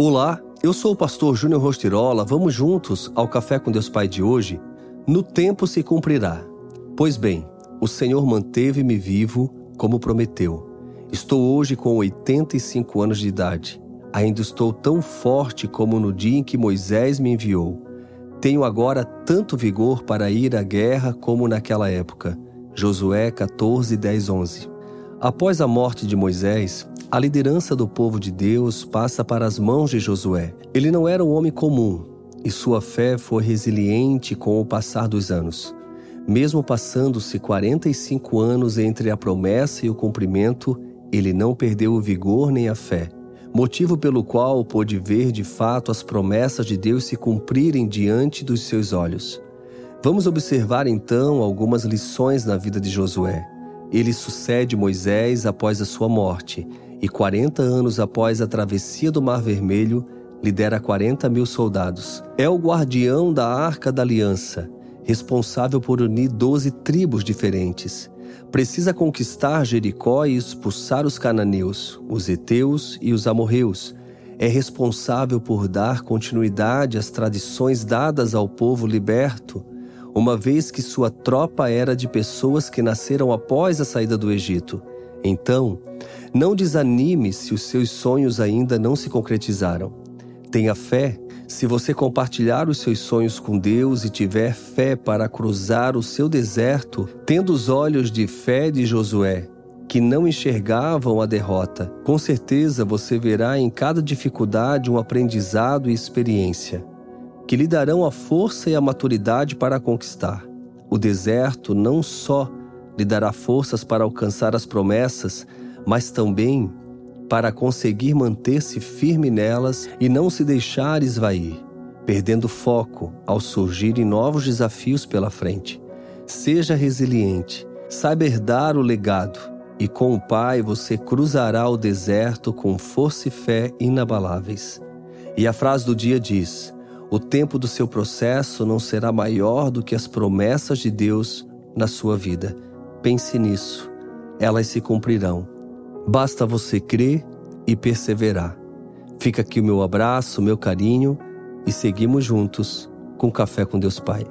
Olá, eu sou o pastor Júnior Rostirola. Vamos juntos ao Café com Deus Pai de hoje? No tempo se cumprirá. Pois bem, o Senhor manteve-me vivo como prometeu. Estou hoje com 85 anos de idade. Ainda estou tão forte como no dia em que Moisés me enviou. Tenho agora tanto vigor para ir à guerra como naquela época. Josué 14, 10, 11. Após a morte de Moisés, a liderança do povo de Deus passa para as mãos de Josué. Ele não era um homem comum e sua fé foi resiliente com o passar dos anos. Mesmo passando-se 45 anos entre a promessa e o cumprimento, ele não perdeu o vigor nem a fé, motivo pelo qual pôde ver de fato as promessas de Deus se cumprirem diante dos seus olhos. Vamos observar então algumas lições na vida de Josué. Ele sucede Moisés após a sua morte e 40 anos após a travessia do Mar Vermelho, lidera 40 mil soldados. É o guardião da Arca da Aliança, responsável por unir 12 tribos diferentes. Precisa conquistar Jericó e expulsar os cananeus, os heteus e os amorreus. É responsável por dar continuidade às tradições dadas ao povo liberto, uma vez que sua tropa era de pessoas que nasceram após a saída do Egito. Então, não desanime se os seus sonhos ainda não se concretizaram. Tenha fé se você compartilhar os seus sonhos com Deus e tiver fé para cruzar o seu deserto, tendo os olhos de fé de Josué, que não enxergavam a derrota, com certeza você verá em cada dificuldade um aprendizado e experiência, que lhe darão a força e a maturidade para conquistar. O deserto não só lhe dará forças para alcançar as promessas, mas também para conseguir manter-se firme nelas e não se deixar esvair, perdendo foco ao surgirem novos desafios pela frente. Seja resiliente, saiba herdar o legado, e com o Pai você cruzará o deserto com força e fé inabaláveis. E a frase do dia diz: O tempo do seu processo não será maior do que as promessas de Deus na sua vida. Pense nisso, elas se cumprirão. Basta você crer e perseverar. Fica aqui o meu abraço, o meu carinho e seguimos juntos com Café com Deus Pai.